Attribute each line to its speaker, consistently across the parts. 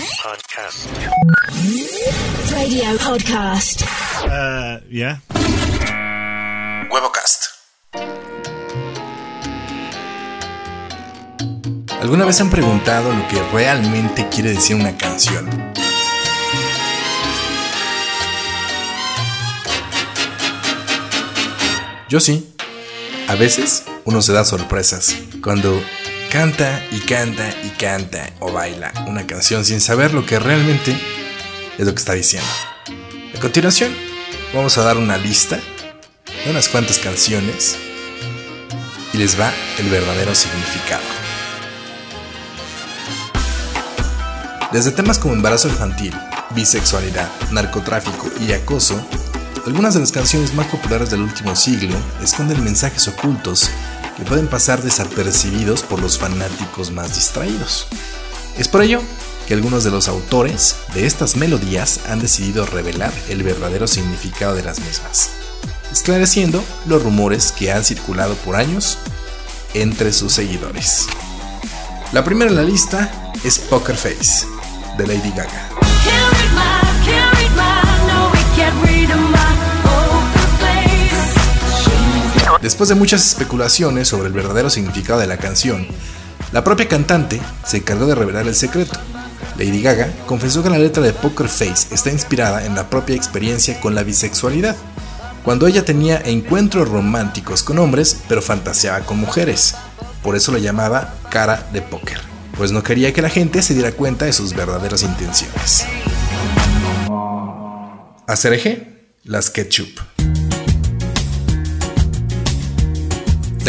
Speaker 1: Podcast.
Speaker 2: Radio podcast.
Speaker 3: Uh, yeah.
Speaker 4: Huevocast. ¿Alguna vez han preguntado lo que realmente quiere decir una canción? Yo sí. A veces uno se da sorpresas cuando canta y canta y canta o baila una canción sin saber lo que realmente es lo que está diciendo. A continuación, vamos a dar una lista de unas cuantas canciones y les va el verdadero significado. Desde temas como embarazo infantil, bisexualidad, narcotráfico y acoso, algunas de las canciones más populares del último siglo esconden mensajes ocultos pueden pasar desapercibidos por los fanáticos más distraídos. Es por ello que algunos de los autores de estas melodías han decidido revelar el verdadero significado de las mismas, esclareciendo los rumores que han circulado por años entre sus seguidores. La primera en la lista es Poker Face, de Lady Gaga. Después de muchas especulaciones sobre el verdadero significado de la canción, la propia cantante se encargó de revelar el secreto. Lady Gaga confesó que la letra de Poker Face está inspirada en la propia experiencia con la bisexualidad, cuando ella tenía encuentros románticos con hombres pero fantaseaba con mujeres. Por eso lo llamaba cara de póker, pues no quería que la gente se diera cuenta de sus verdaderas intenciones. Las Ketchup.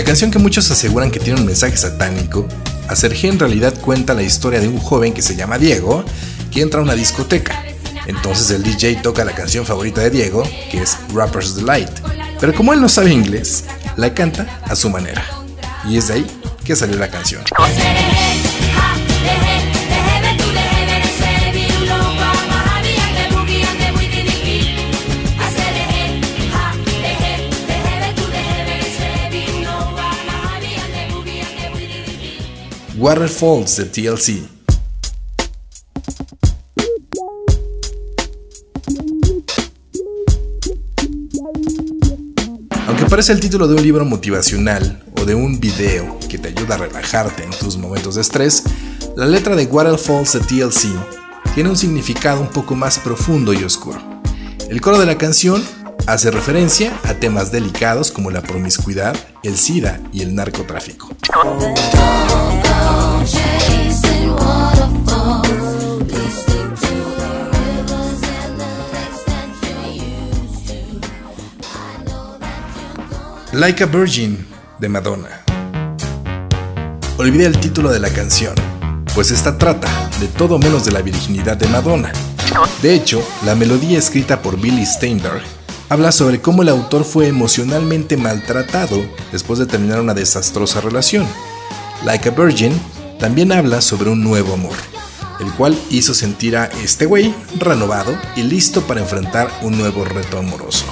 Speaker 4: La canción que muchos aseguran que tiene un mensaje satánico, Acerje en realidad cuenta la historia de un joven que se llama Diego, que entra a una discoteca. Entonces el DJ toca la canción favorita de Diego, que es Rapper's Delight. Pero como él no sabe inglés, la canta a su manera. Y es de ahí que salió la canción. Waterfalls de TLC. Aunque parece el título de un libro motivacional o de un video que te ayuda a relajarte en tus momentos de estrés, la letra de Waterfalls de TLC tiene un significado un poco más profundo y oscuro. El coro de la canción hace referencia a temas delicados como la promiscuidad, el SIDA y el narcotráfico. Like a Virgin de Madonna. Olvide el título de la canción, pues esta trata de todo menos de la virginidad de Madonna. De hecho, la melodía escrita por Billy Steinberg habla sobre cómo el autor fue emocionalmente maltratado después de terminar una desastrosa relación. Like a Virgin también habla sobre un nuevo amor, el cual hizo sentir a este güey renovado y listo para enfrentar un nuevo reto amoroso.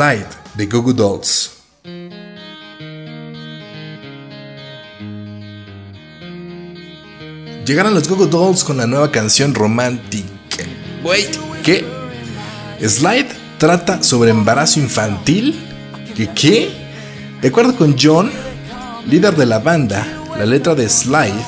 Speaker 4: Slide de Google Dolls. Llegaron los Google Dolls con la nueva canción romántica. Wait, ¿qué? Slide trata sobre embarazo infantil. ¿Qué qué? De acuerdo con John, líder de la banda, la letra de Slide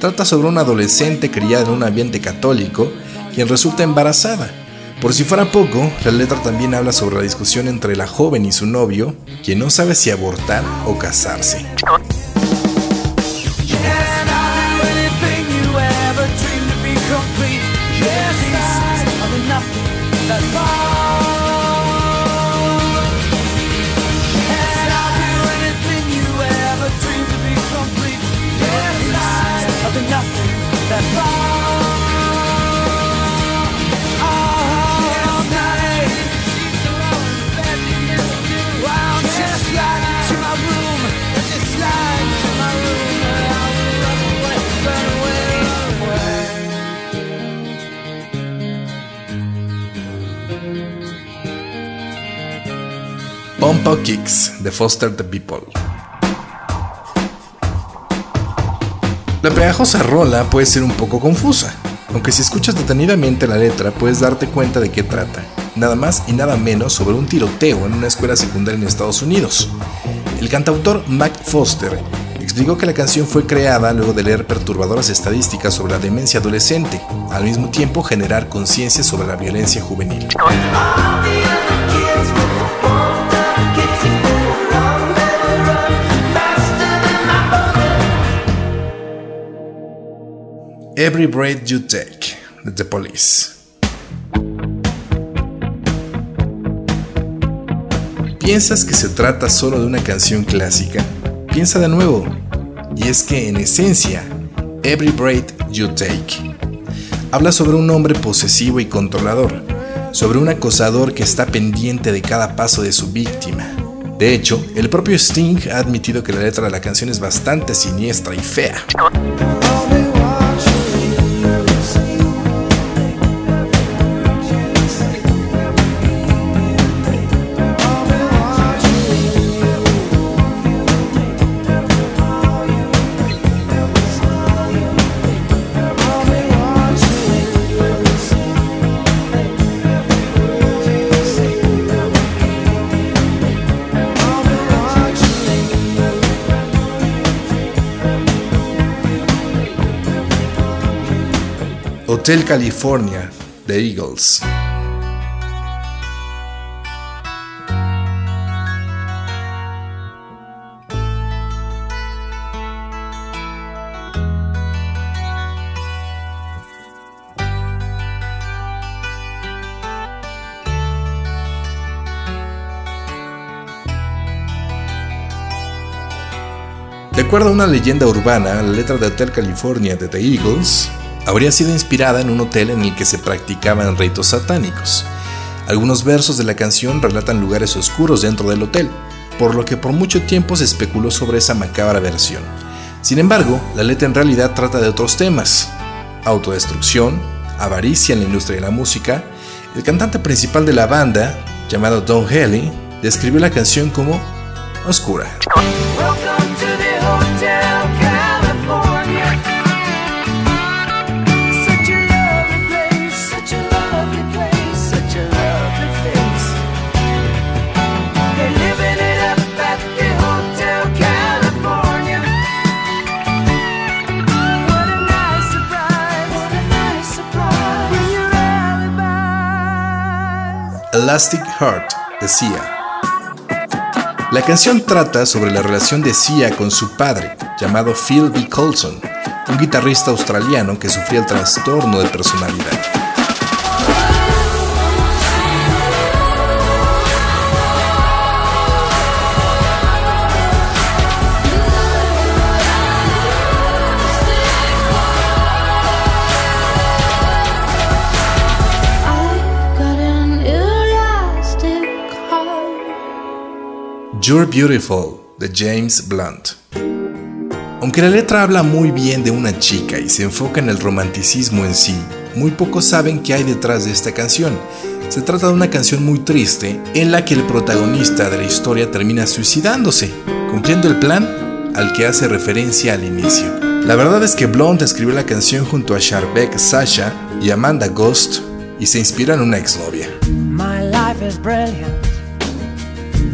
Speaker 4: trata sobre una adolescente criada en un ambiente católico quien resulta embarazada por si fuera poco, la letra también habla sobre la discusión entre la joven y su novio, quien no sabe si abortar o casarse. Kicks de Foster the People. La pegajosa rola puede ser un poco confusa, aunque si escuchas detenidamente la letra puedes darte cuenta de qué trata, nada más y nada menos sobre un tiroteo en una escuela secundaria en Estados Unidos. El cantautor Mac Foster explicó que la canción fue creada luego de leer perturbadoras estadísticas sobre la demencia adolescente, al mismo tiempo generar conciencia sobre la violencia juvenil. Every Breath You Take, de The Police. ¿Piensas que se trata solo de una canción clásica? Piensa de nuevo. Y es que en esencia, Every Breath You Take habla sobre un hombre posesivo y controlador, sobre un acosador que está pendiente de cada paso de su víctima. De hecho, el propio Sting ha admitido que la letra de la canción es bastante siniestra y fea. Hotel California The Eagles. De acuerdo a una leyenda urbana, la letra de Hotel California de The Eagles habría sido inspirada en un hotel en el que se practicaban ritos satánicos. Algunos versos de la canción relatan lugares oscuros dentro del hotel, por lo que por mucho tiempo se especuló sobre esa macabra versión. Sin embargo, la letra en realidad trata de otros temas. Autodestrucción, avaricia en la industria de la música. El cantante principal de la banda, llamado Don Haley, describió la canción como oscura. Elastic Heart de Sia. La canción trata sobre la relación de Sia con su padre, llamado Phil B. Colson, un guitarrista australiano que sufría el trastorno de personalidad. You're Beautiful de James Blunt. Aunque la letra habla muy bien de una chica y se enfoca en el romanticismo en sí, muy pocos saben qué hay detrás de esta canción. Se trata de una canción muy triste en la que el protagonista de la historia termina suicidándose, cumpliendo el plan al que hace referencia al inicio. La verdad es que Blunt escribió la canción junto a Sharbeck Sasha y Amanda Ghost y se inspira en una exnovia. My.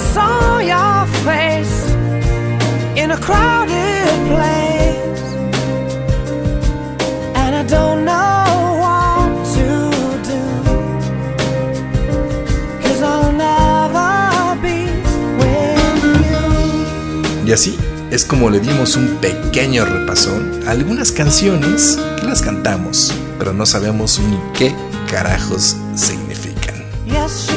Speaker 4: Saw your face in a crowded place, and I don't know what to do. Cause I'll never be with you. Y así es como le dimos un pequeño repasón a algunas canciones que las cantamos, pero no sabemos ni qué carajos significan. Yes,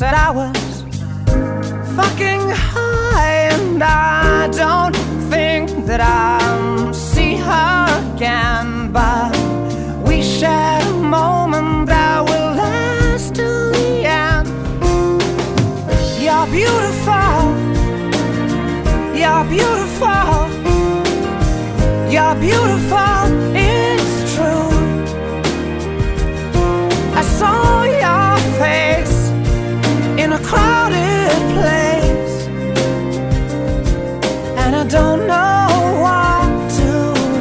Speaker 1: that I was fucking high, and I don't think that I'll see her again. But we shared a moment that will last till the end. You're beautiful. You're beautiful. You're beautiful. Don't know what to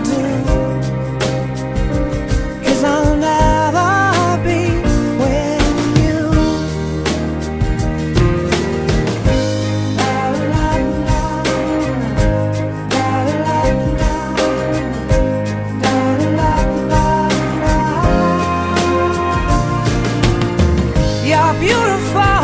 Speaker 1: do. Cause I'll never be with you. You're beautiful.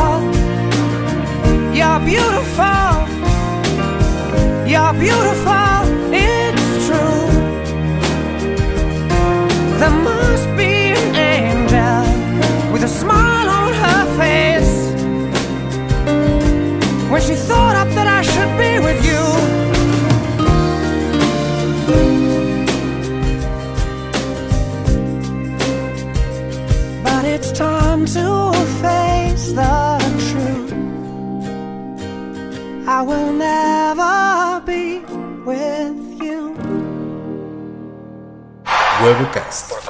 Speaker 4: Huevocast.
Speaker 2: por